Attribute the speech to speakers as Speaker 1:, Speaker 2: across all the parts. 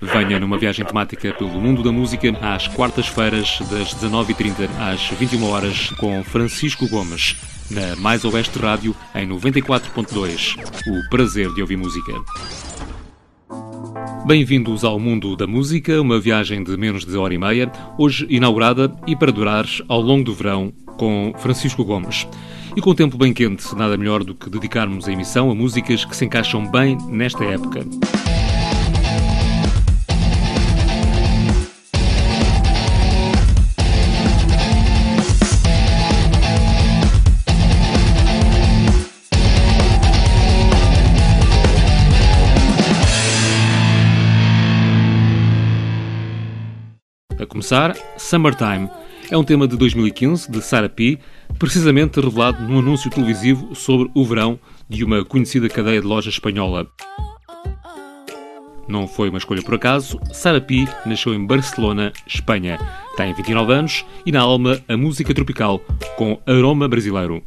Speaker 1: Venha numa viagem temática pelo mundo da música às quartas-feiras, das 19h30 às 21 horas com Francisco Gomes, na Mais Oeste Rádio, em 94.2. O prazer de ouvir música. Bem-vindos ao mundo da música, uma viagem de menos de hora e meia, hoje inaugurada e para durar ao longo do verão com Francisco Gomes. E com o tempo bem quente, nada melhor do que dedicarmos a emissão a músicas que se encaixam bem nesta época. Começar, Summertime. É um tema de 2015, de Sarah P., precisamente revelado num anúncio televisivo sobre o verão de uma conhecida cadeia de lojas espanhola. Não foi uma escolha por acaso, Sarah P. nasceu em Barcelona, Espanha. Tem 29 anos e na alma a música tropical com aroma brasileiro.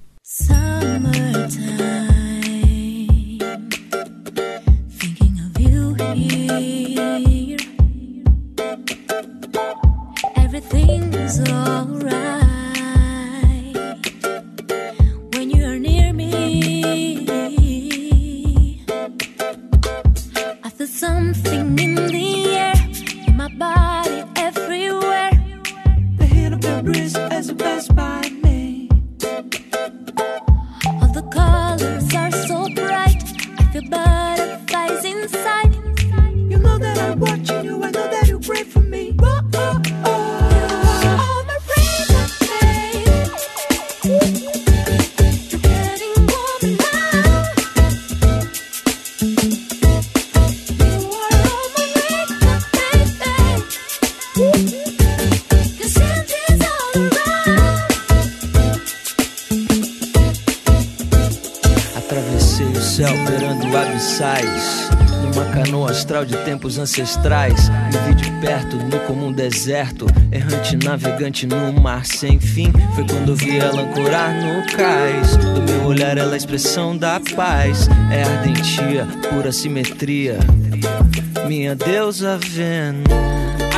Speaker 2: De tempos ancestrais. Me vi de perto no comum deserto, errante navegante no mar sem fim. Foi quando vi ela ancorar no cais. Do meu olhar, ela é a expressão da paz. É ardentia, pura simetria. Minha deusa Vênus.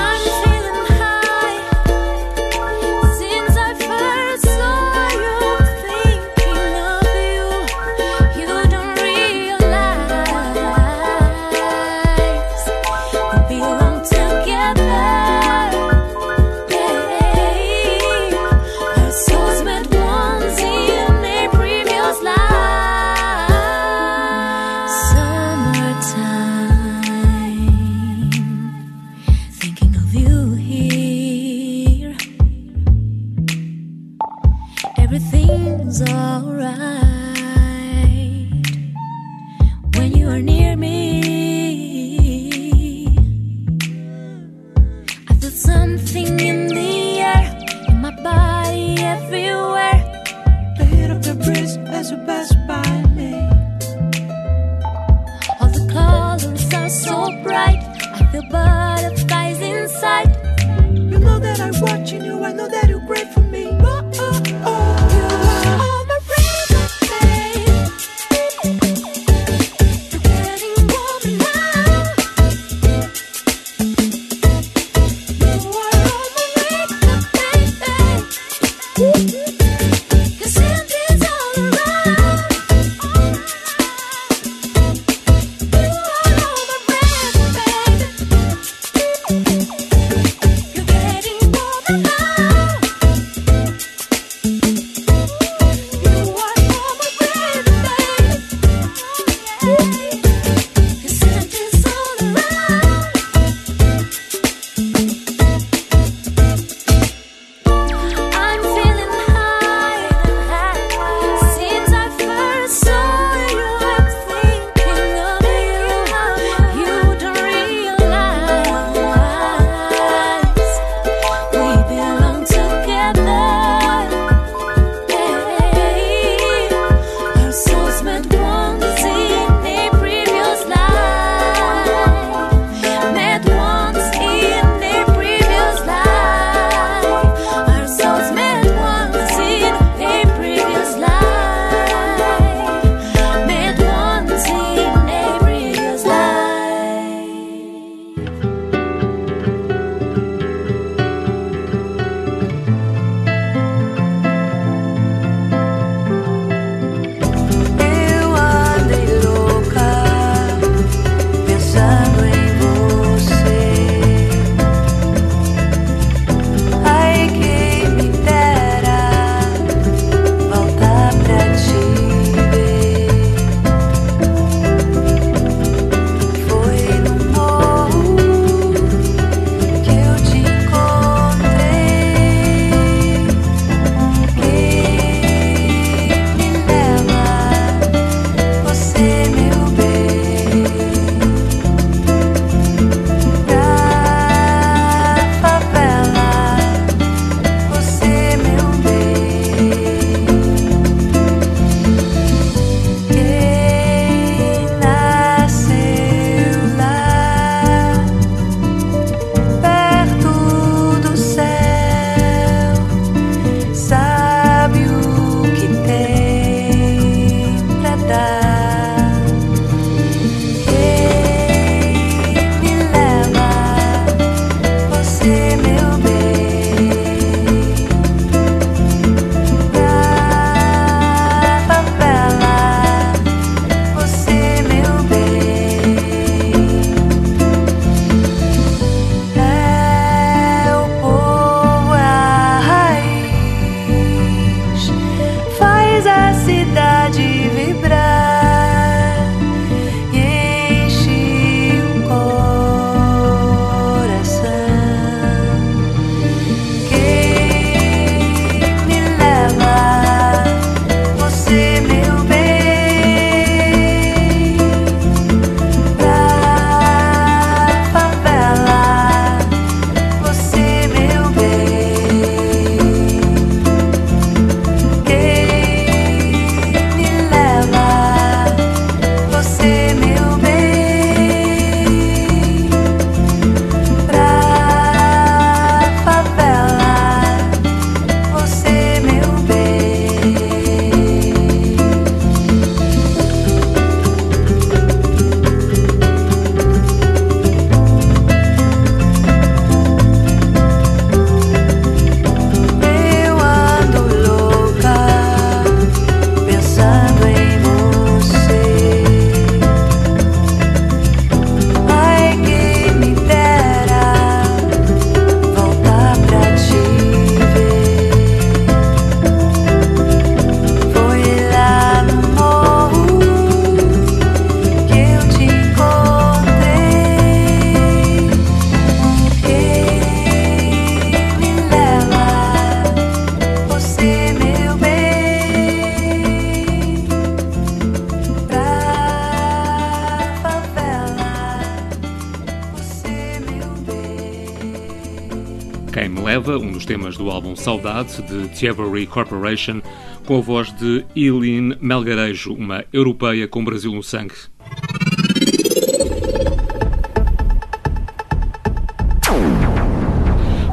Speaker 3: Saudade, de Thievery Corporation, com a voz de Eileen Melgarejo, uma europeia com Brasil no sangue.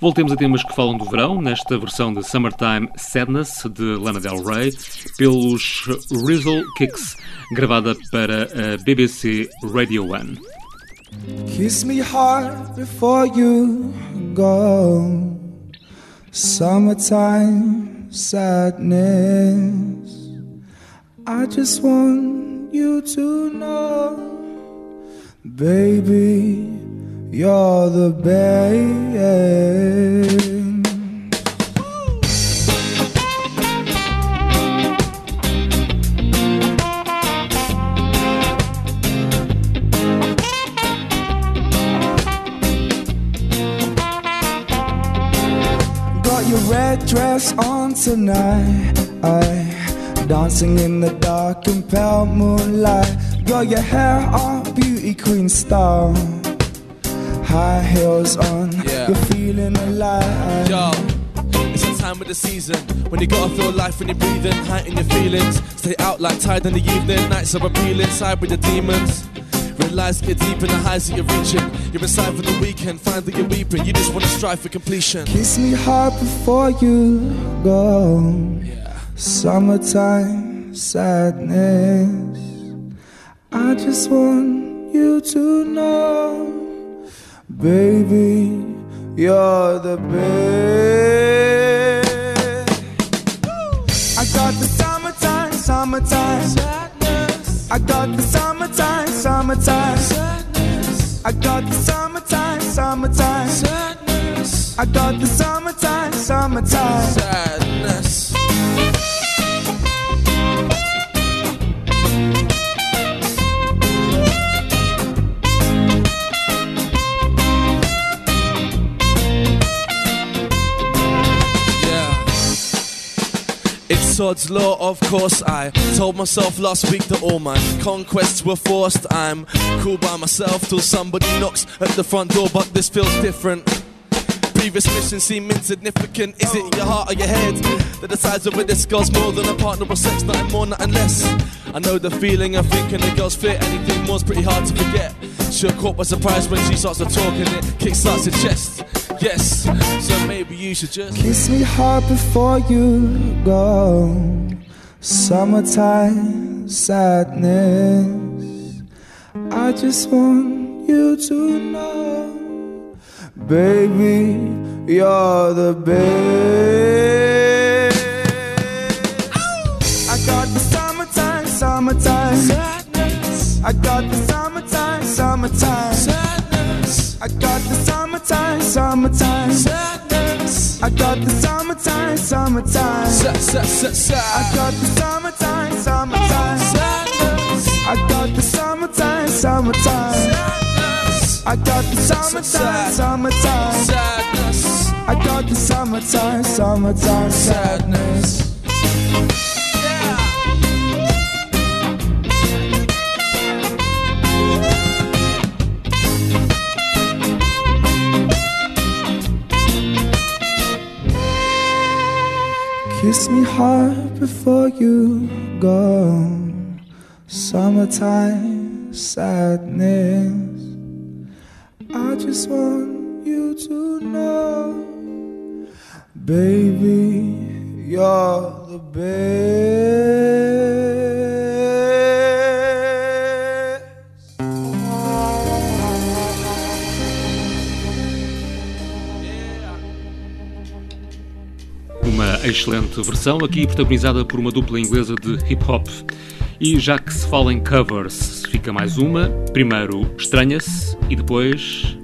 Speaker 3: Voltemos a temas que falam do verão, nesta versão de Summertime Sadness de Lana Del Rey, pelos Rizzle Kicks, gravada para a BBC Radio 1. Kiss me hard before you go. Summertime sadness. I just want you to know, baby. You're the best. Dress on tonight. I dancing in the dark and pale moonlight. Got your hair all beauty queen style high heels on. Yeah. You're feeling alive. Yo. It's the time of the season when you gotta feel life when you're breathing, heighten your feelings. Stay out like tide in the evening, nights are appealing, side with the demons. Realize get deep in the highs that you're reaching. You're inside for the weekend, that you're weeping. You just wanna strive for completion. Kiss me hard before you go. Yeah. Summertime sadness. I just want you to know Baby, you're the best. I got the summertime, summertime sadness. I got the summertime, summertime. I got the summertime, summertime sadness. I got the summertime, summertime sadness. Sod's law, of course I told myself last week that all my conquests were forced. I'm cool by myself till somebody knocks at the front door, but this feels different. Previous missions seem insignificant. Is it your heart or your head that decides whether this girl's more than a partner or sex? Nothing more, nothing less. I know the feeling of thinking the girl's fit. Anything more's pretty hard to forget. Sure caught by surprise when she starts to talk and it kicks kickstarts your chest. Yes, so maybe you should just kiss me hard before you go. Summertime sadness. I just want you to know, baby, you're the best. I got the summertime, summertime sadness. I got the summertime, summertime sadness. I got the summertime, summertime sadness. I got the summertime, summertime. Sa, sa, sa, sa. I got the summertime, summertime sadness. I got the summertime, summertime sadness. I got the summertime, summertime sadness. I got the summertime, summertime sadness. Kiss me hard before you go. Summertime sadness. I just want you to know, baby, you're the best. excelente versão, aqui protagonizada por uma dupla inglesa de hip hop. E já que se fala em covers, mais uma. Primeiro estranha-se e depois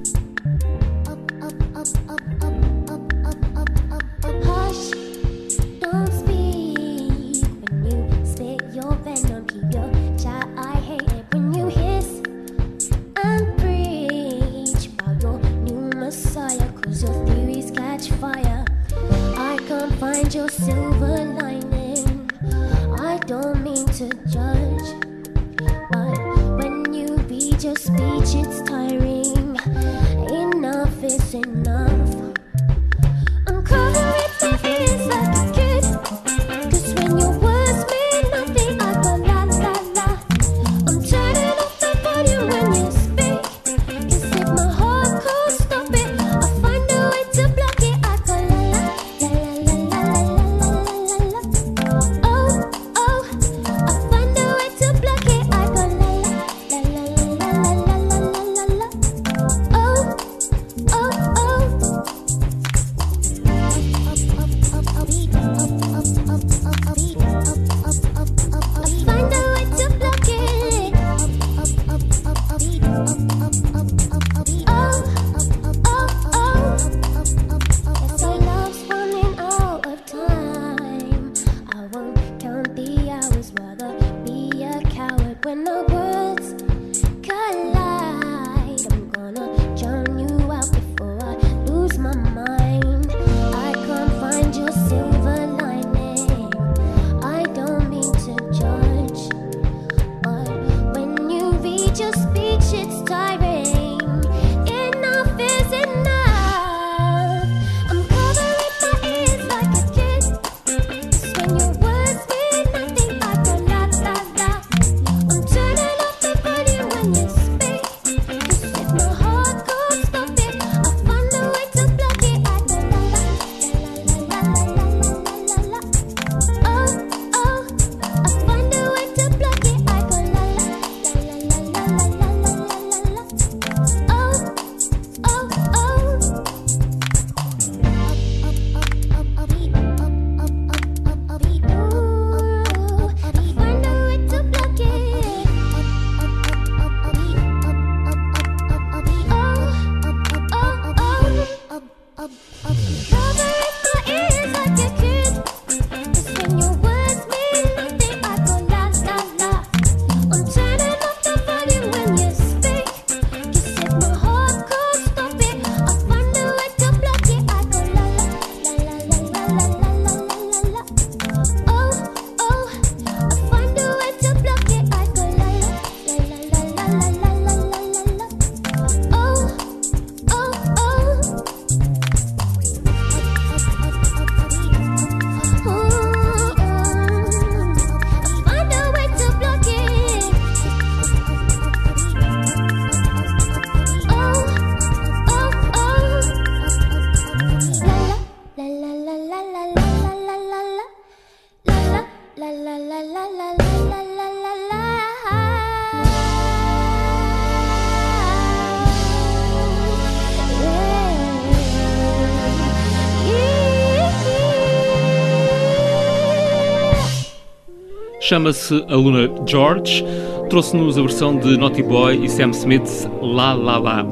Speaker 4: Chama-se a Luna George. Trouxe-nos a versão de Naughty Boy e Sam Smith's La La La.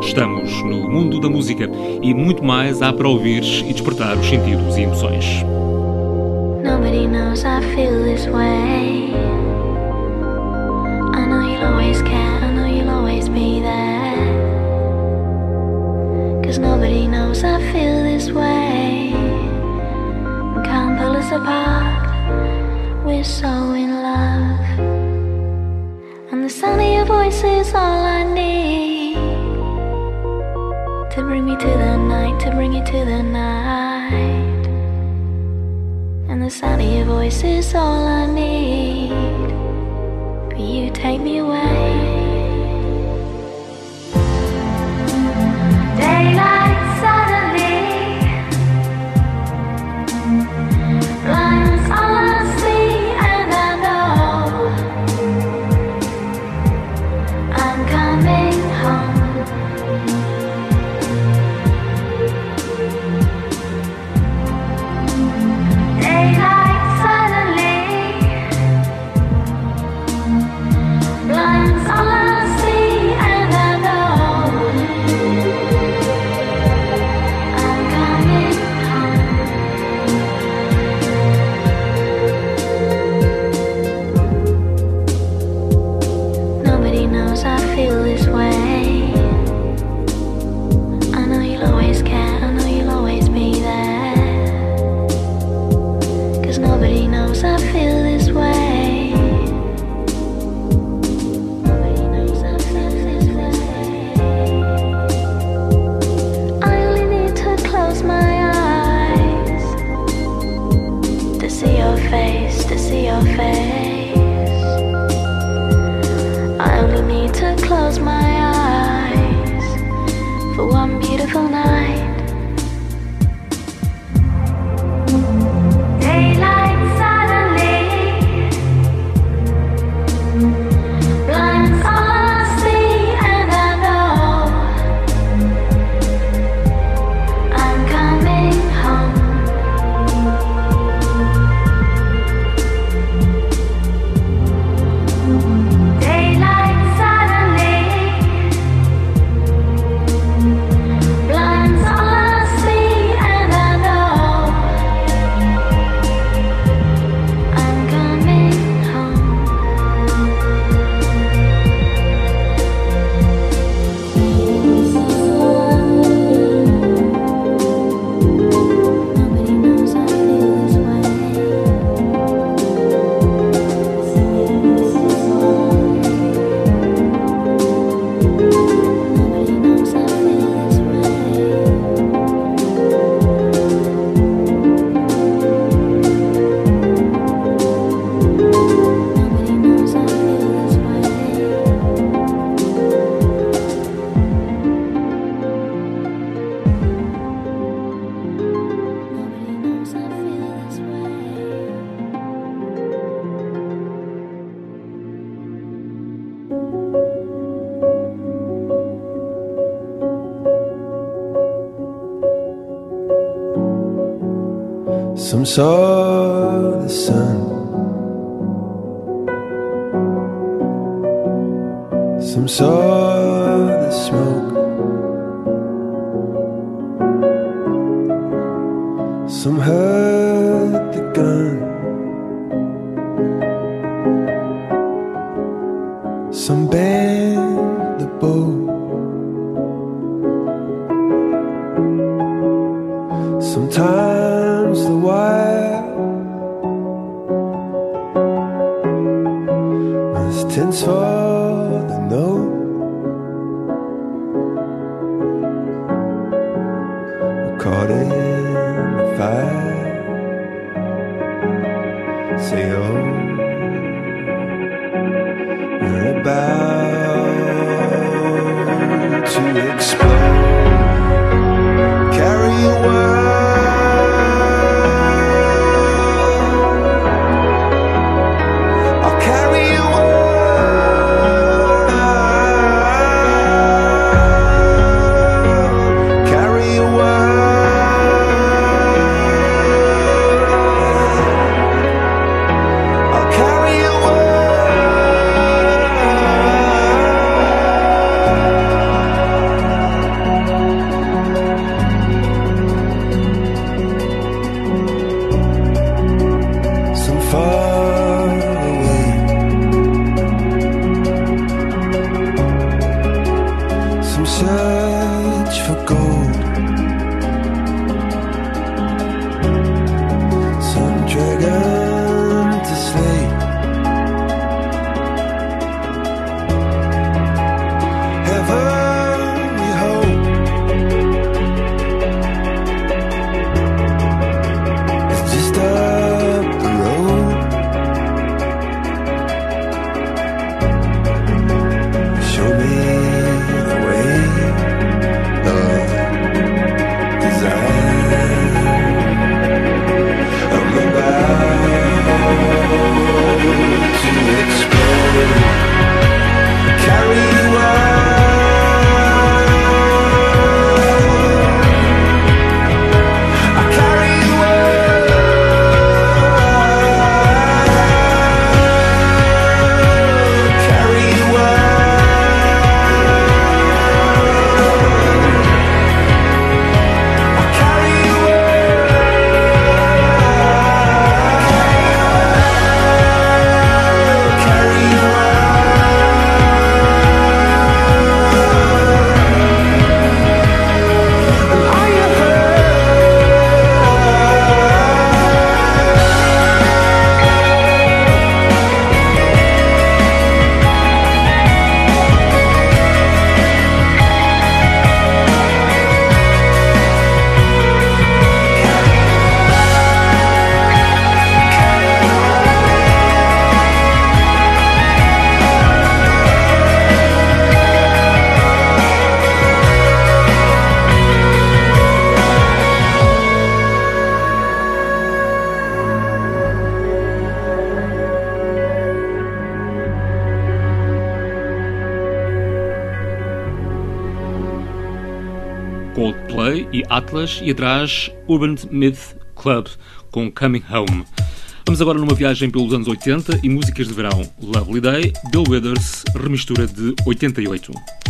Speaker 4: Estamos no mundo da música e muito mais há para ouvir e despertar os sentidos e emoções.
Speaker 5: saw the sun. Some saw.
Speaker 6: Atlas e atrás Urban Myth Club com Coming Home. Vamos agora numa viagem pelos anos 80 e músicas de verão. Lovely Day, Bill Withers, remistura de 88.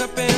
Speaker 1: up in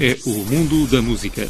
Speaker 1: é o mundo da música.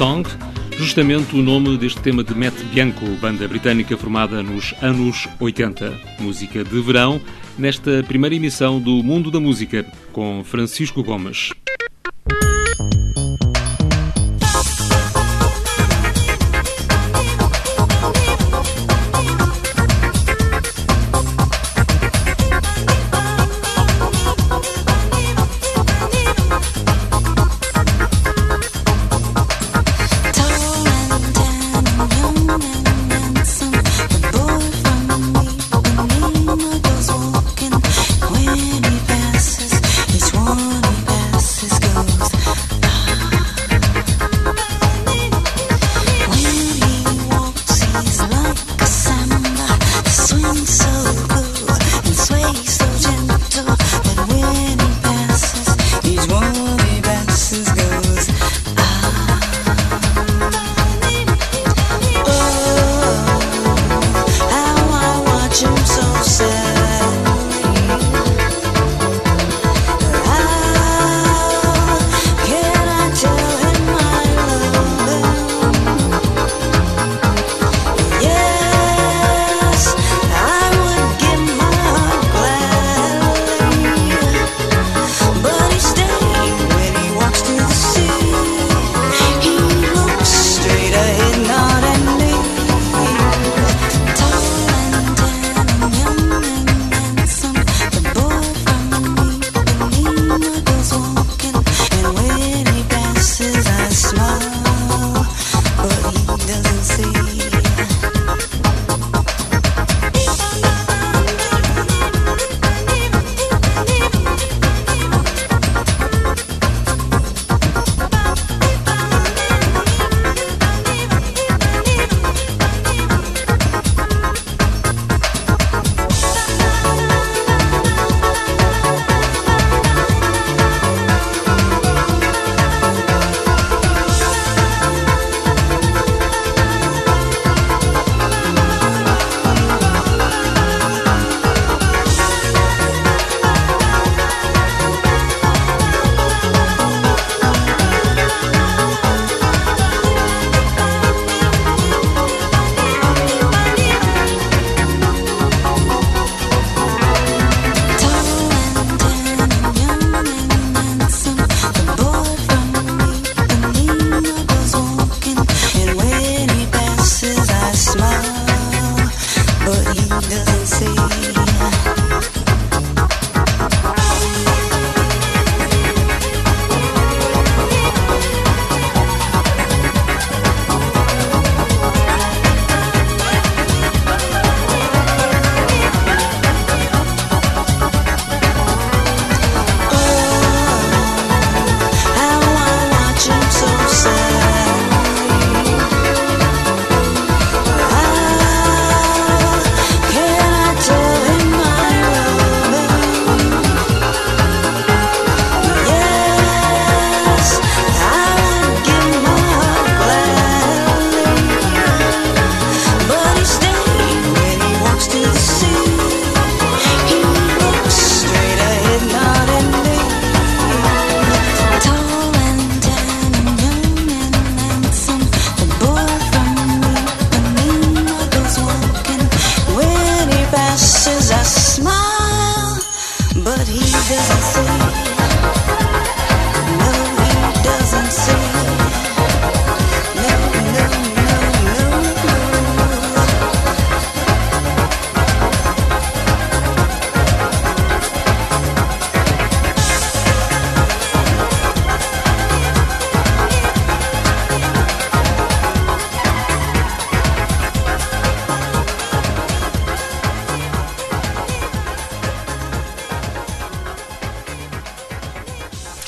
Speaker 7: Song, justamente o nome deste tema de Matt Bianco, banda britânica formada nos anos 80. Música de verão, nesta primeira emissão do Mundo da Música, com Francisco Gomes.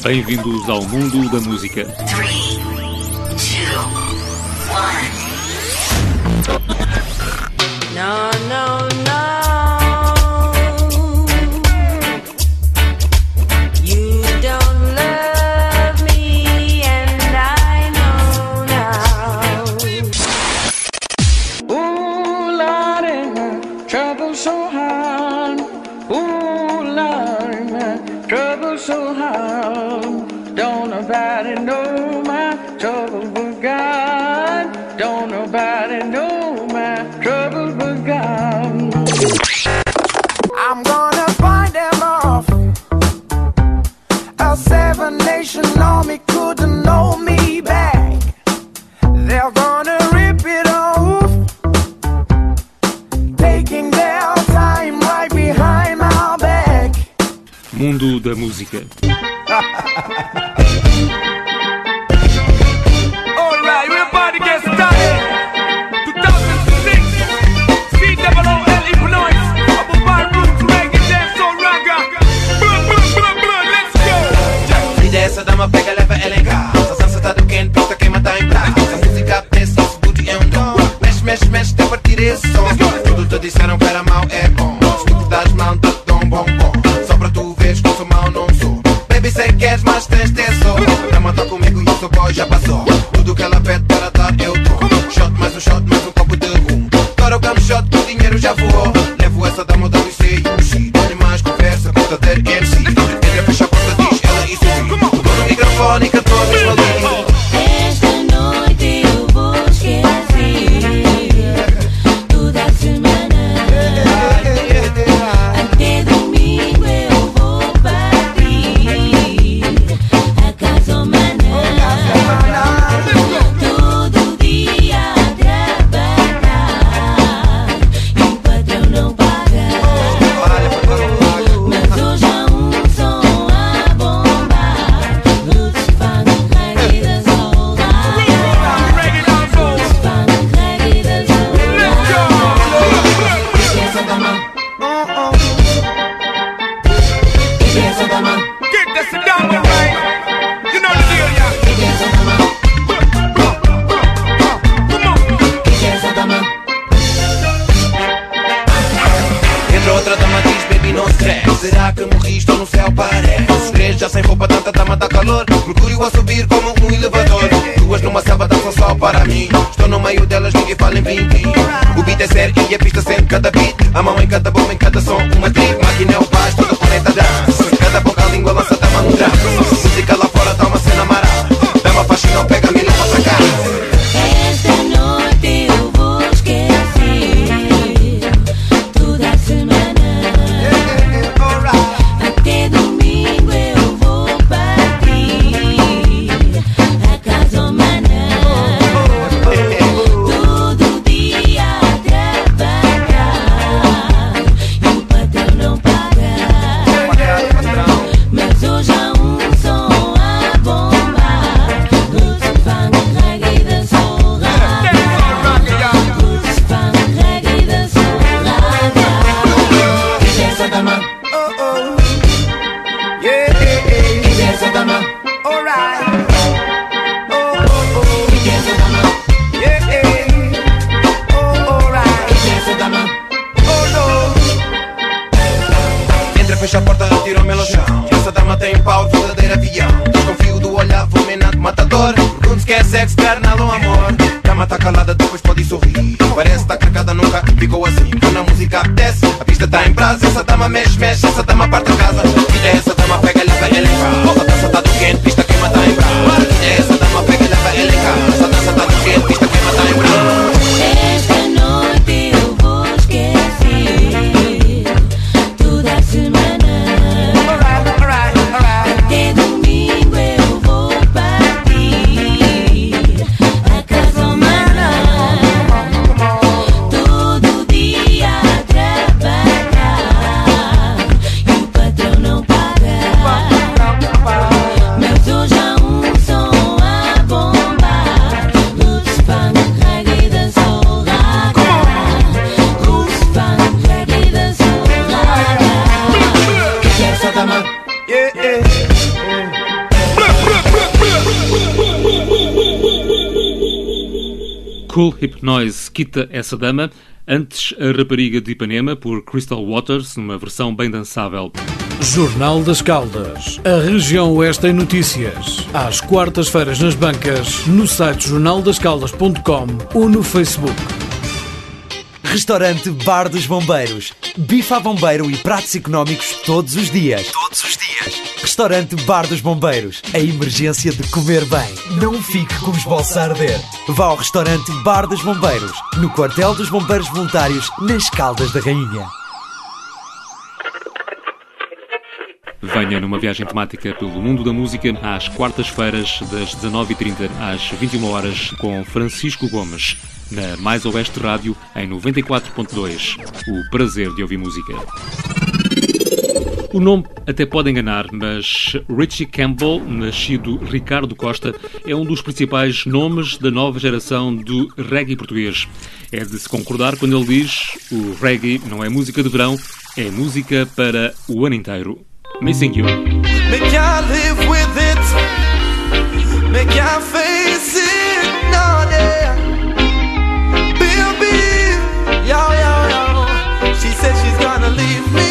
Speaker 7: Bem-vindos ao mundo da música. Three, two, no, no, no.
Speaker 1: Cool quita essa dama, antes a rapariga de Ipanema por Crystal Waters, numa versão bem dançável.
Speaker 8: Jornal das Caldas. A região Oeste em notícias. Às quartas-feiras nas bancas, no site jornaldascaldas.com ou no Facebook.
Speaker 9: Restaurante Bar dos Bombeiros. Bife a bombeiro e pratos económicos todos os dias. Todos os dias. Restaurante Bar dos Bombeiros. A emergência de comer bem. Não fique com os bolsos a arder. Vá ao restaurante Bar dos Bombeiros, no quartel dos Bombeiros Voluntários, nas Caldas da Rainha.
Speaker 1: Venha numa viagem temática pelo mundo da música às quartas-feiras, das 19h30 às 21 horas com Francisco Gomes, na Mais Oeste Rádio, em 94.2. O prazer de ouvir música. O nome até pode enganar, mas Richie Campbell, nascido Ricardo Costa, é um dos principais nomes da nova geração do reggae português. É de se concordar quando ele diz: o reggae não é música de verão, é música para o ano inteiro. Missing You.
Speaker 10: Make I live with it. Make I face it. No, yeah. Baby, yo, yo, yo. She said she's gonna leave me.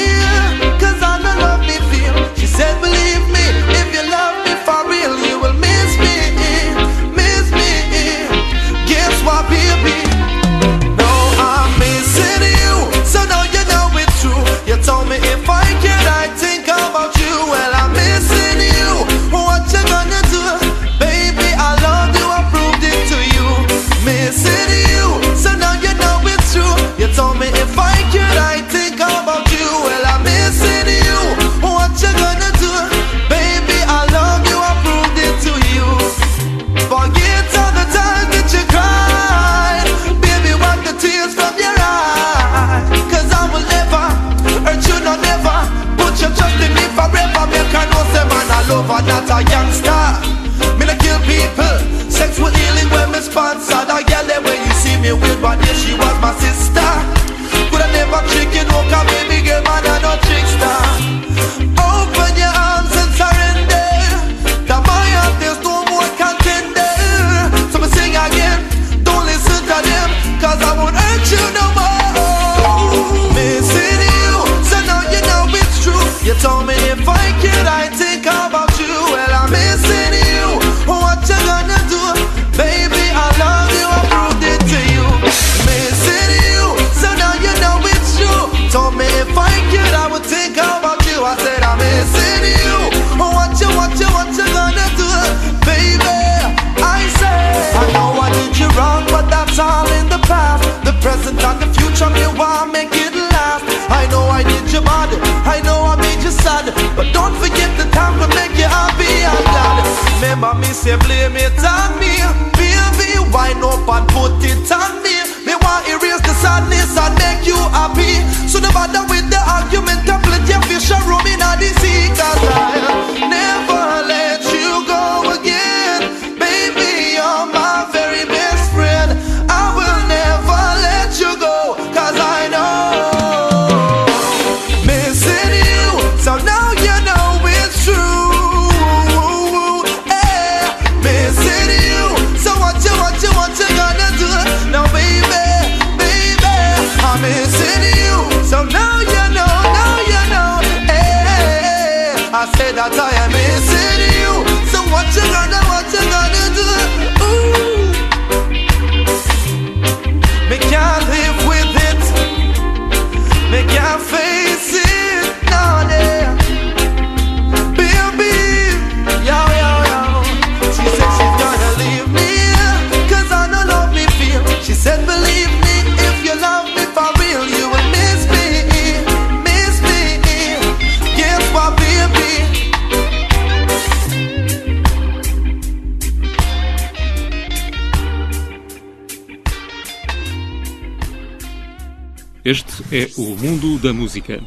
Speaker 1: Este é o mundo da música.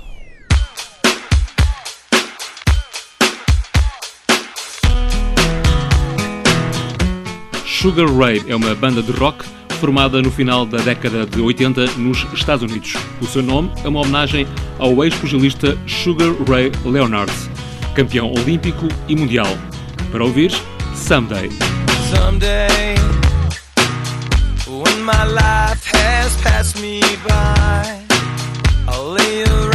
Speaker 1: Sugar Ray é uma banda de rock formada no final da década de 80 nos Estados Unidos. O seu nome é uma homenagem ao ex-pugilista Sugar Ray Leonard, campeão olímpico e mundial. Para ouvir, Someday.
Speaker 11: Someday when my life has passed me by. I'll lay around.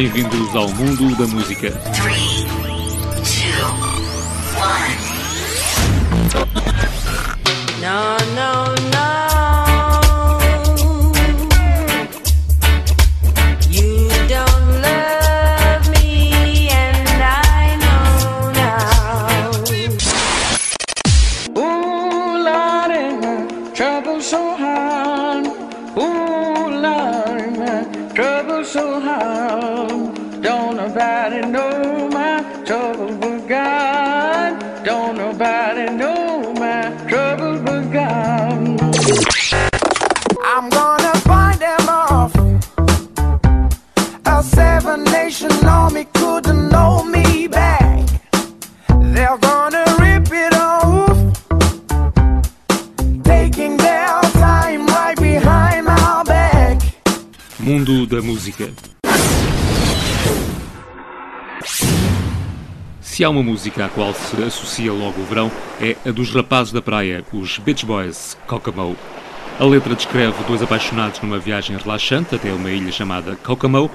Speaker 1: Bem-vindos ao mundo da música. Se há uma música à qual se associa logo o verão, é a dos rapazes da praia, os Beach Boys, Kokomo. A letra descreve dois apaixonados numa viagem relaxante até uma ilha chamada Kokomo.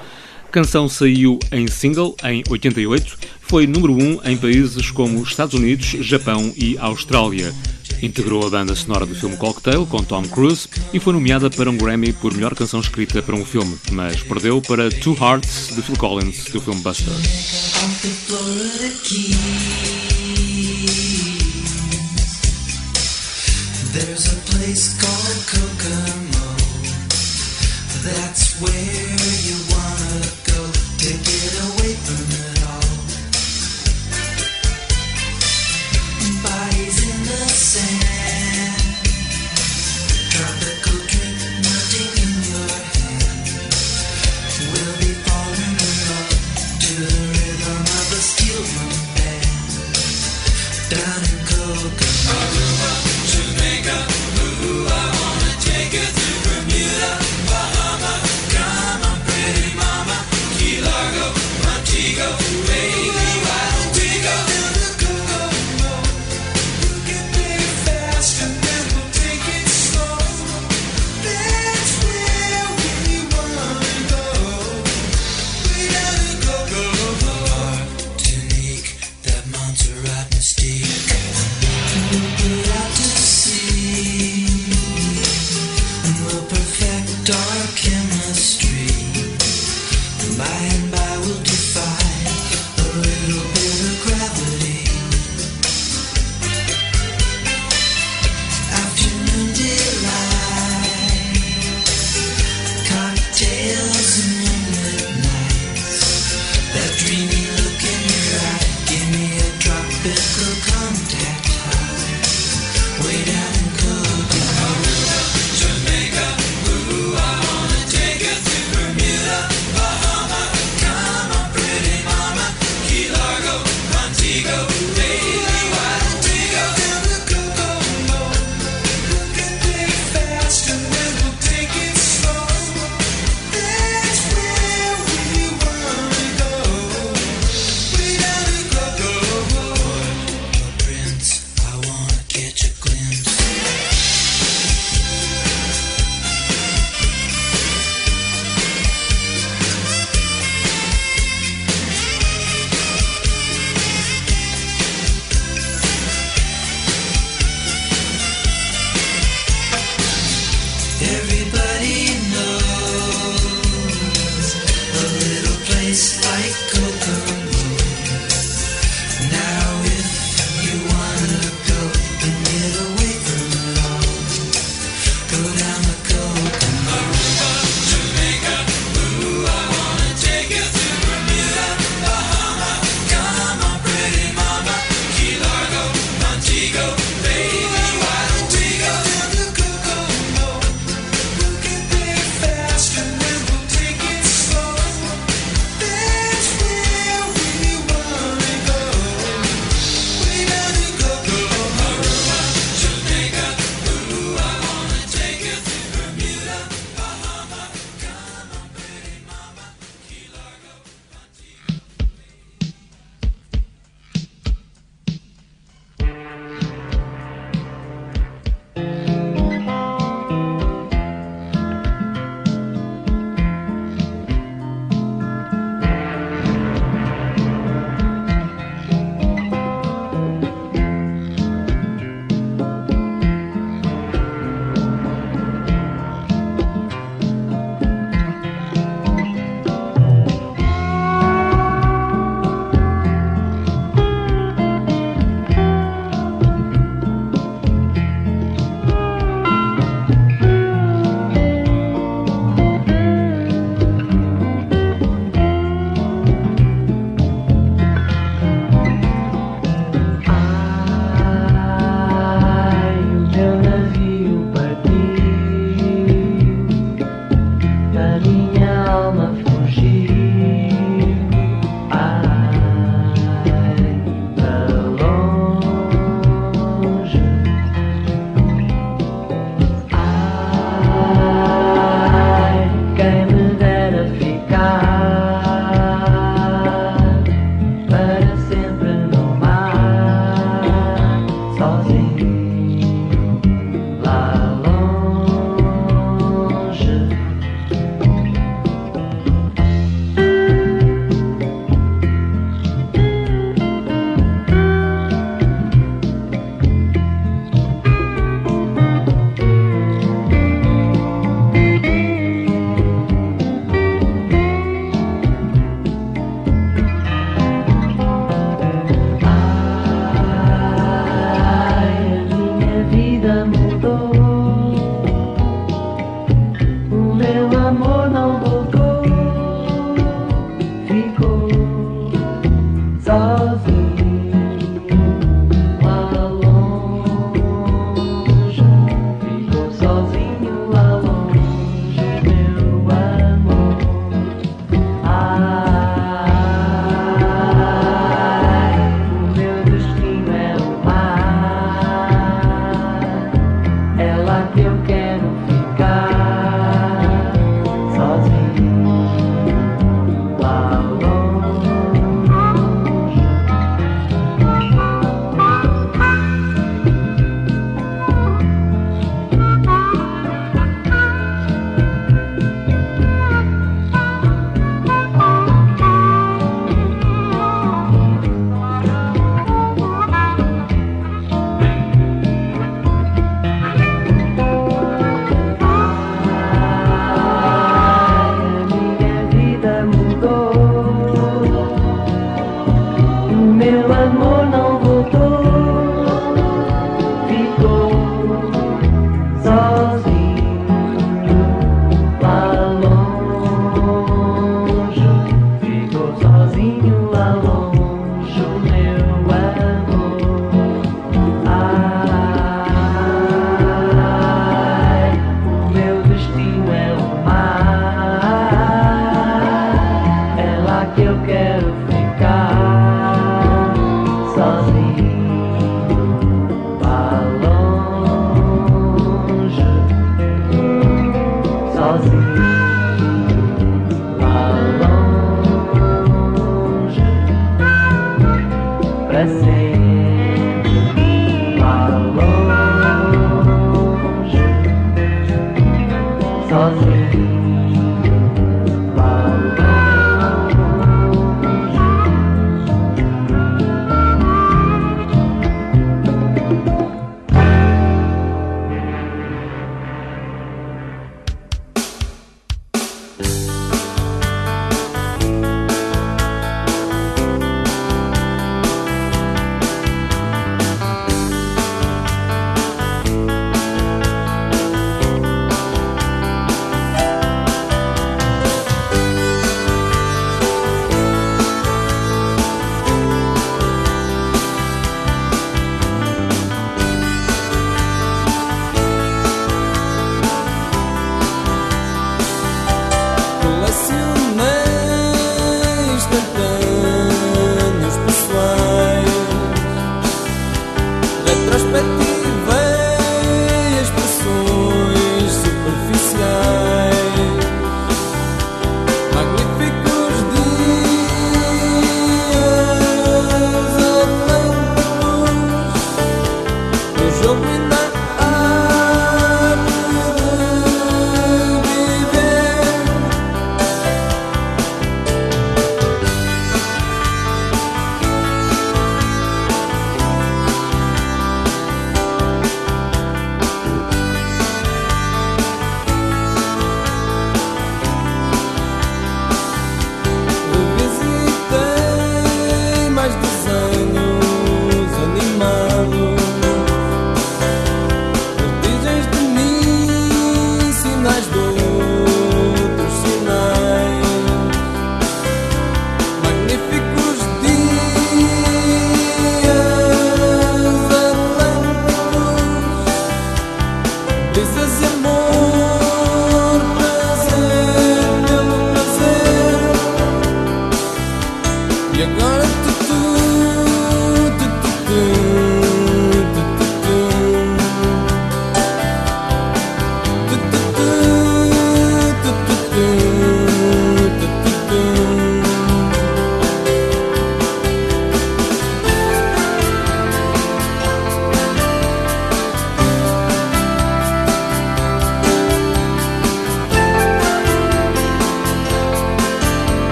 Speaker 1: A canção saiu em single em 88, foi número 1 em países como Estados Unidos, Japão e Austrália. Integrou a banda sonora do filme Cocktail com Tom Cruise e foi nomeada para um Grammy por melhor canção escrita para um filme, mas perdeu para Two Hearts de Phil Collins do filme Buster.
Speaker 7: There's a place called Kokomo. That's where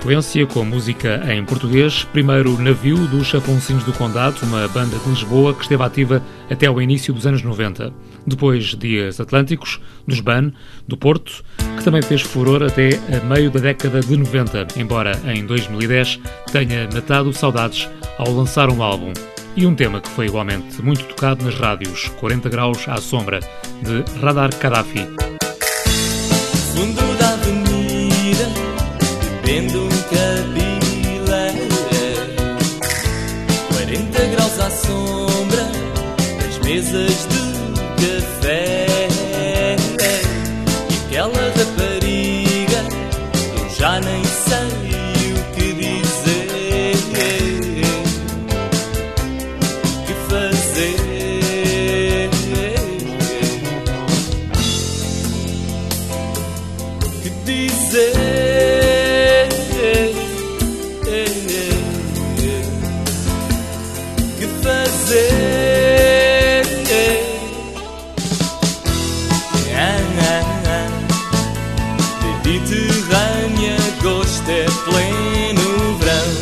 Speaker 1: sequência com música em português. Primeiro, Navio dos Chafoncinhos do Condado, uma banda de Lisboa que esteve ativa até ao início dos anos 90. Depois, Dias Atlânticos, dos BAN, do Porto, que também fez furor até a meio da década de 90, embora em 2010 tenha matado saudades ao lançar um álbum. E um tema que foi igualmente muito tocado nas rádios, 40 graus à sombra, de Radar Gaddafi.
Speaker 11: Fundo da message Mediterrânea, gosto é pleno verão.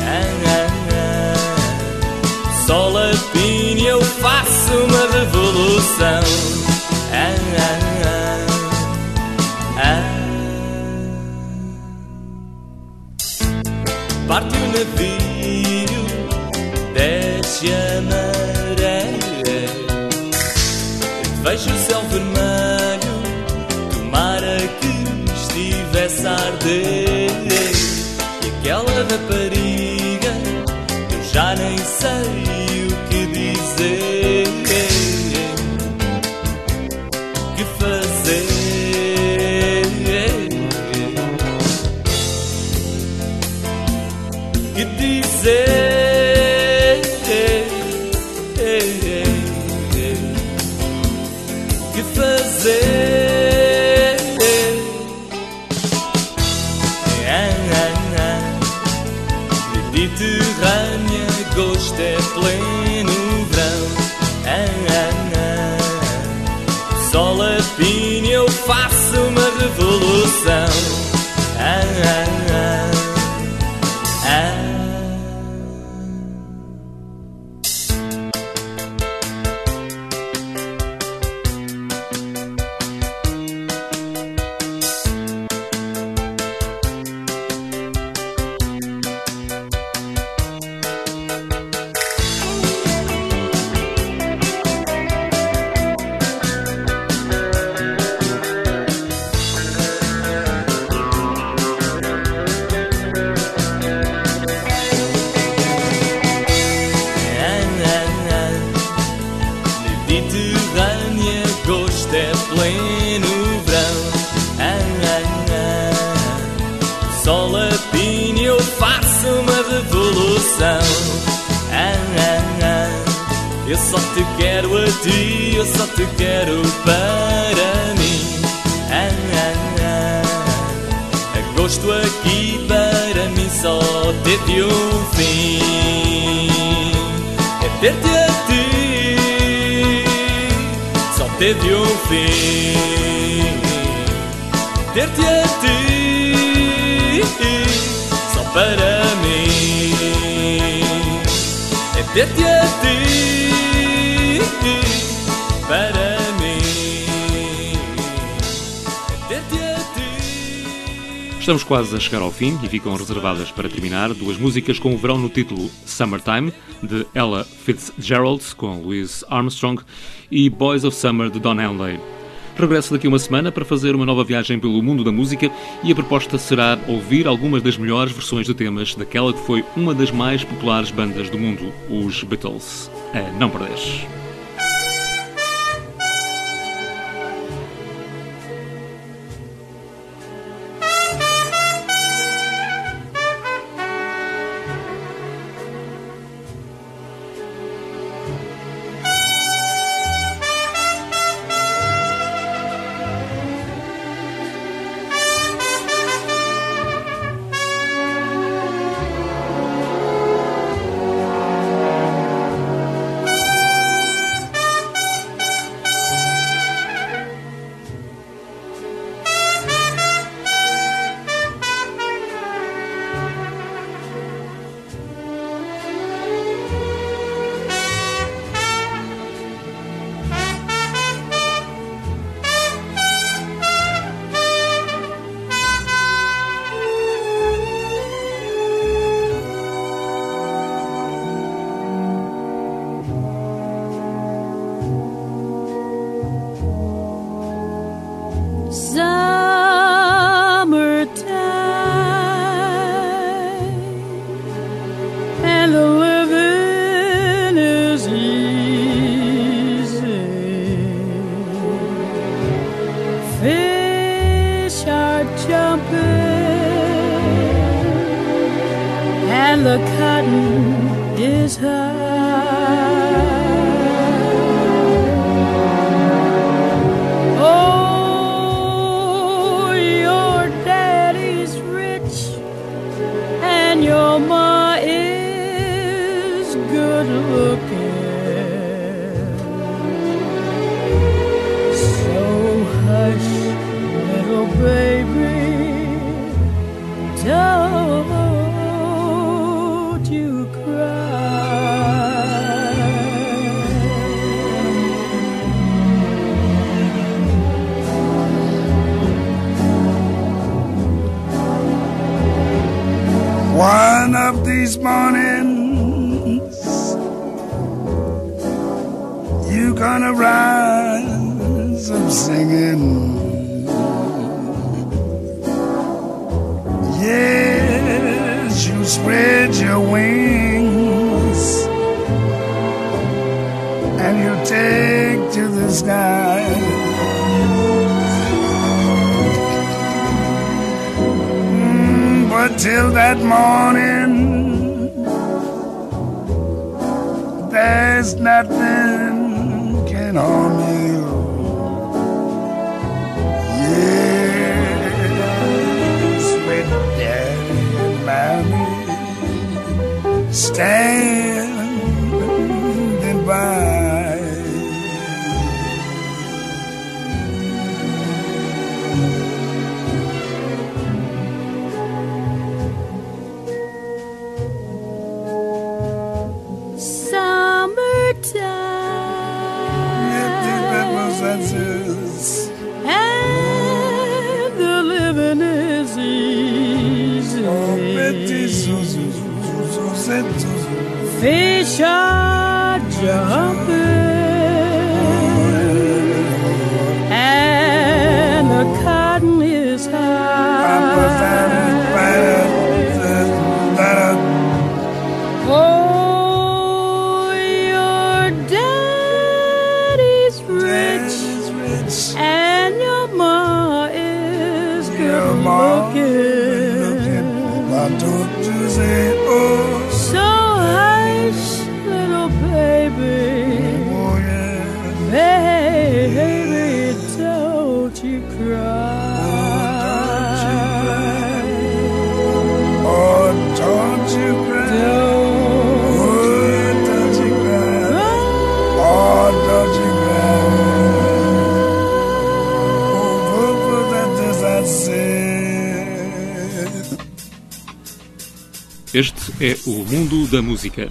Speaker 11: Ah, ah, ah. Sol a eu faço uma revolução. Aquela rapariga, faço Ter-te a ti, só para mim. É ter-te a ti, para. É.
Speaker 1: Estamos quase a chegar ao fim e ficam reservadas para terminar duas músicas com o verão no título Summertime, de Ella Fitzgerald, com Louis Armstrong, e Boys of Summer, de Don Henley. Regresso daqui uma semana para fazer uma nova viagem pelo mundo da música e a proposta será ouvir algumas das melhores versões de temas daquela que foi uma das mais populares bandas do mundo, os Beatles. A não perderes.
Speaker 12: Baby,
Speaker 1: Este é o mundo da música.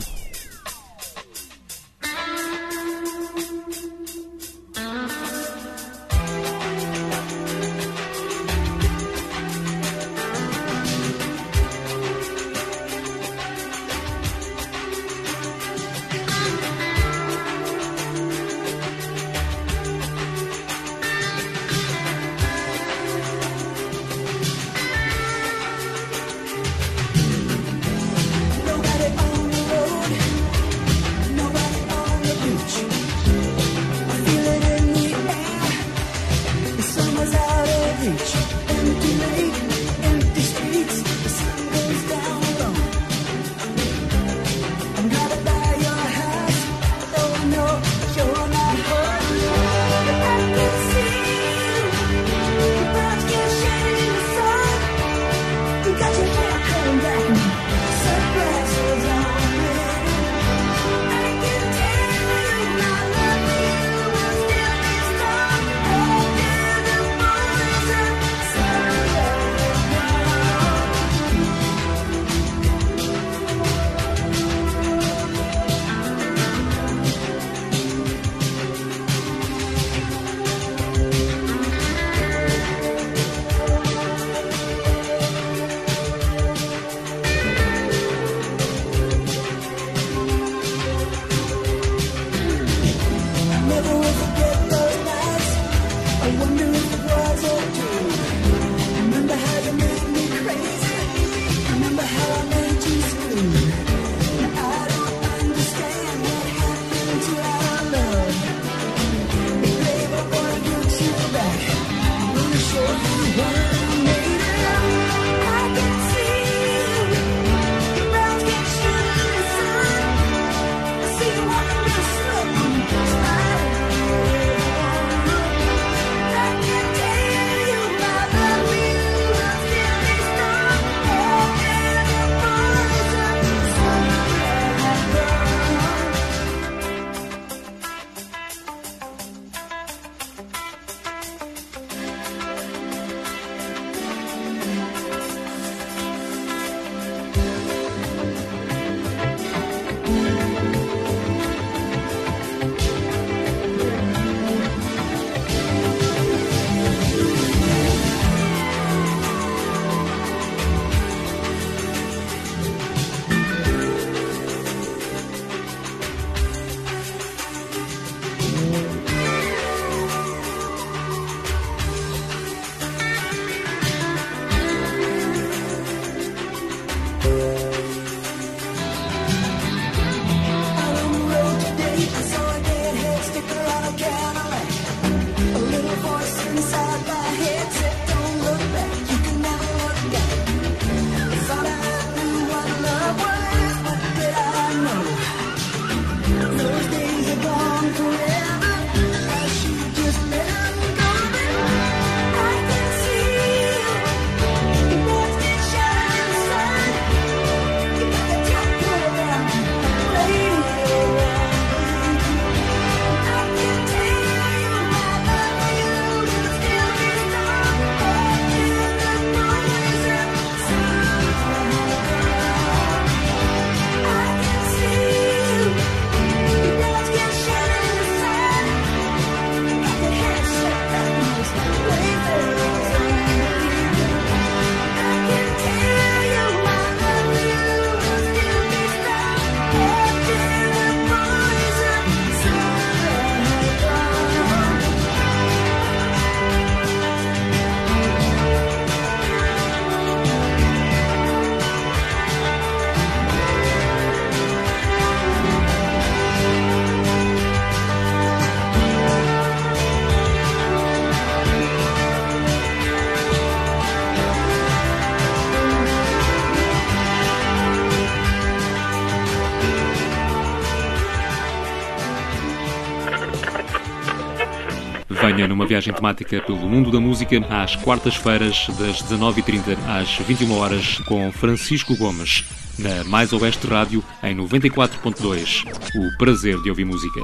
Speaker 1: Numa viagem temática pelo mundo da música às quartas-feiras, das 19h30 às 21 horas com Francisco Gomes, na Mais Oeste Rádio, em 94.2. O prazer de ouvir música.